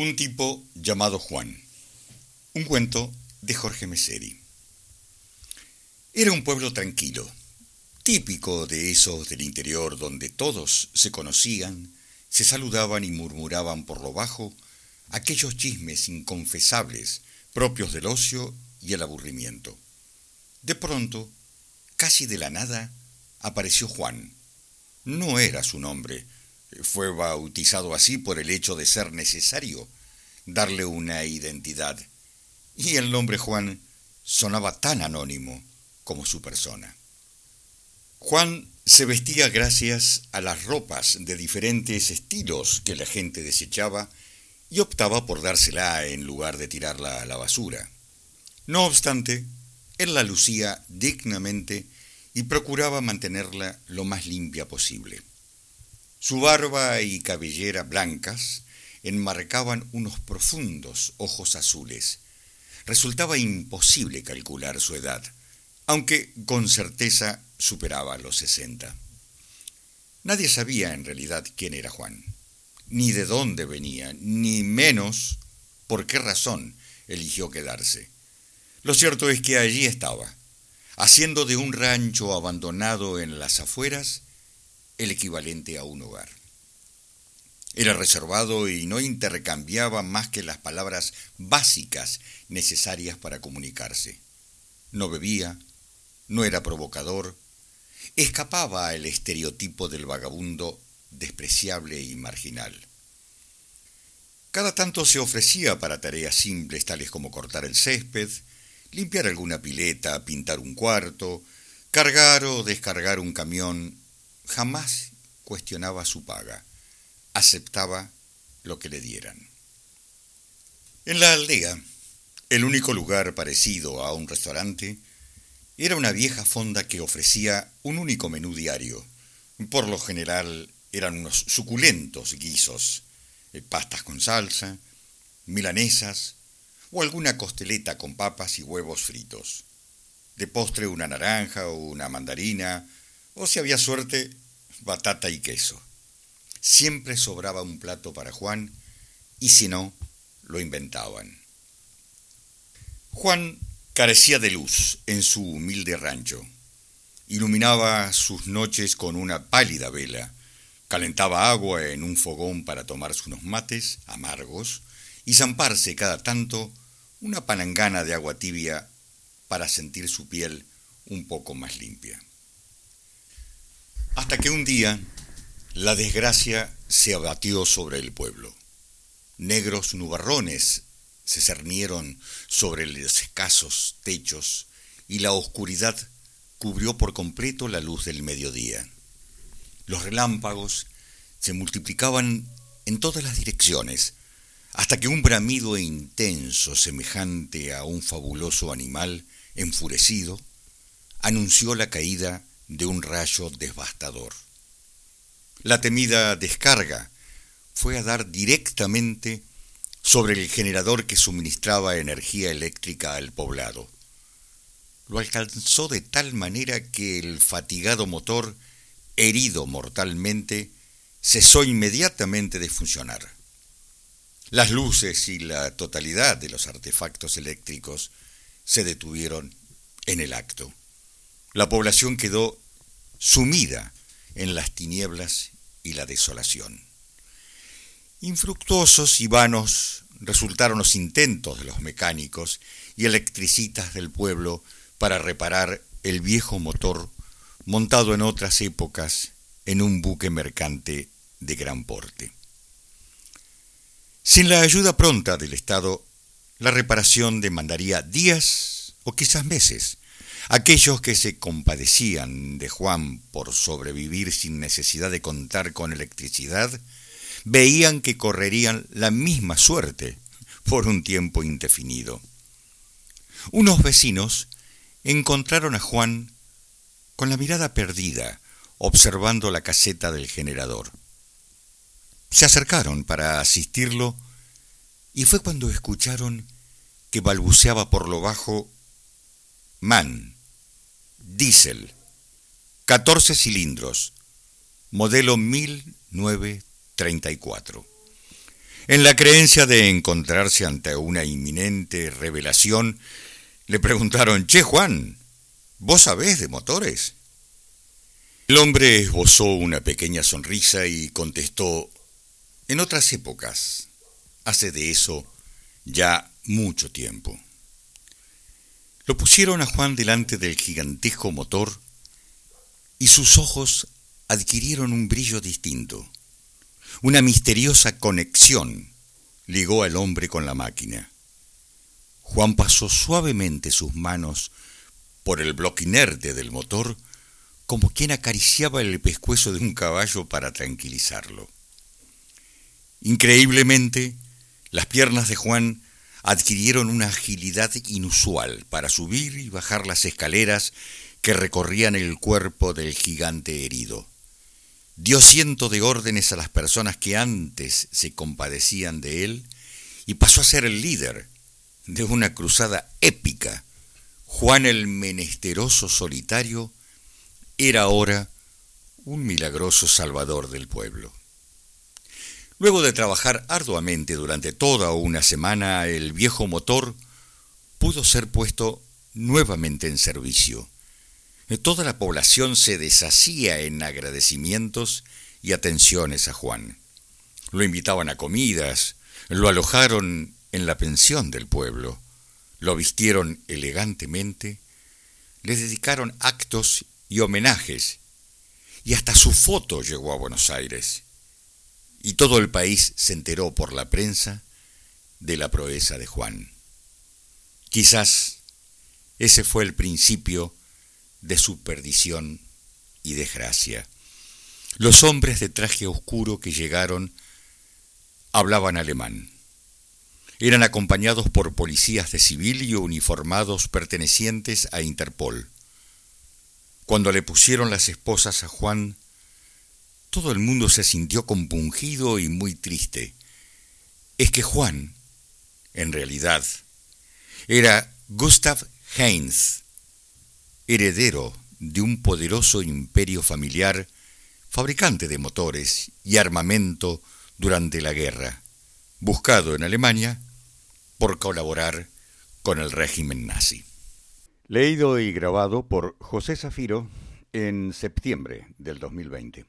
Un tipo llamado Juan. Un cuento de Jorge Meseri. Era un pueblo tranquilo, típico de esos del interior donde todos se conocían, se saludaban y murmuraban por lo bajo aquellos chismes inconfesables propios del ocio y el aburrimiento. De pronto, casi de la nada, apareció Juan. No era su nombre, fue bautizado así por el hecho de ser necesario darle una identidad, y el nombre Juan sonaba tan anónimo como su persona. Juan se vestía gracias a las ropas de diferentes estilos que la gente desechaba y optaba por dársela en lugar de tirarla a la basura. No obstante, él la lucía dignamente y procuraba mantenerla lo más limpia posible. Su barba y cabellera blancas enmarcaban unos profundos ojos azules. Resultaba imposible calcular su edad, aunque con certeza superaba los sesenta. Nadie sabía en realidad quién era Juan, ni de dónde venía, ni menos por qué razón eligió quedarse. Lo cierto es que allí estaba, haciendo de un rancho abandonado en las afueras el equivalente a un hogar. Era reservado y no intercambiaba más que las palabras básicas necesarias para comunicarse. No bebía, no era provocador, escapaba al estereotipo del vagabundo despreciable y marginal. Cada tanto se ofrecía para tareas simples tales como cortar el césped, limpiar alguna pileta, pintar un cuarto, cargar o descargar un camión jamás cuestionaba su paga, aceptaba lo que le dieran. En la aldea, el único lugar parecido a un restaurante era una vieja fonda que ofrecía un único menú diario. Por lo general eran unos suculentos guisos, eh, pastas con salsa, milanesas o alguna costeleta con papas y huevos fritos. De postre una naranja o una mandarina, o si había suerte, batata y queso. Siempre sobraba un plato para Juan y si no, lo inventaban. Juan carecía de luz en su humilde rancho. Iluminaba sus noches con una pálida vela, calentaba agua en un fogón para tomarse unos mates amargos y zamparse cada tanto una palangana de agua tibia para sentir su piel un poco más limpia. Hasta que un día la desgracia se abatió sobre el pueblo. Negros nubarrones se cernieron sobre los escasos techos y la oscuridad cubrió por completo la luz del mediodía. Los relámpagos se multiplicaban en todas las direcciones, hasta que un bramido intenso, semejante a un fabuloso animal enfurecido, anunció la caída de un rayo devastador. La temida descarga fue a dar directamente sobre el generador que suministraba energía eléctrica al poblado. Lo alcanzó de tal manera que el fatigado motor, herido mortalmente, cesó inmediatamente de funcionar. Las luces y la totalidad de los artefactos eléctricos se detuvieron en el acto. La población quedó sumida en las tinieblas y la desolación. Infructuosos y vanos resultaron los intentos de los mecánicos y electricistas del pueblo para reparar el viejo motor montado en otras épocas en un buque mercante de gran porte. Sin la ayuda pronta del Estado, la reparación demandaría días o quizás meses, Aquellos que se compadecían de Juan por sobrevivir sin necesidad de contar con electricidad, veían que correrían la misma suerte por un tiempo indefinido. Unos vecinos encontraron a Juan con la mirada perdida, observando la caseta del generador. Se acercaron para asistirlo y fue cuando escucharon que balbuceaba por lo bajo Man, Diesel, 14 cilindros, modelo 1934. En la creencia de encontrarse ante una inminente revelación, le preguntaron, Che Juan, ¿vos sabés de motores? El hombre esbozó una pequeña sonrisa y contestó, en otras épocas, hace de eso ya mucho tiempo. Lo pusieron a Juan delante del gigantesco motor y sus ojos adquirieron un brillo distinto. Una misteriosa conexión ligó al hombre con la máquina. Juan pasó suavemente sus manos por el bloque inerte del motor como quien acariciaba el pescuezo de un caballo para tranquilizarlo. Increíblemente, las piernas de Juan adquirieron una agilidad inusual para subir y bajar las escaleras que recorrían el cuerpo del gigante herido. Dio ciento de órdenes a las personas que antes se compadecían de él y pasó a ser el líder de una cruzada épica. Juan el menesteroso solitario era ahora un milagroso salvador del pueblo. Luego de trabajar arduamente durante toda una semana, el viejo motor pudo ser puesto nuevamente en servicio. Toda la población se deshacía en agradecimientos y atenciones a Juan. Lo invitaban a comidas, lo alojaron en la pensión del pueblo, lo vistieron elegantemente, le dedicaron actos y homenajes, y hasta su foto llegó a Buenos Aires y todo el país se enteró por la prensa de la proeza de Juan. Quizás ese fue el principio de su perdición y desgracia. Los hombres de traje oscuro que llegaron hablaban alemán. Eran acompañados por policías de civil y uniformados pertenecientes a Interpol. Cuando le pusieron las esposas a Juan, todo el mundo se sintió compungido y muy triste. Es que Juan, en realidad, era Gustav Heinz, heredero de un poderoso imperio familiar, fabricante de motores y armamento durante la guerra, buscado en Alemania por colaborar con el régimen nazi. Leído y grabado por José Zafiro en septiembre del 2020.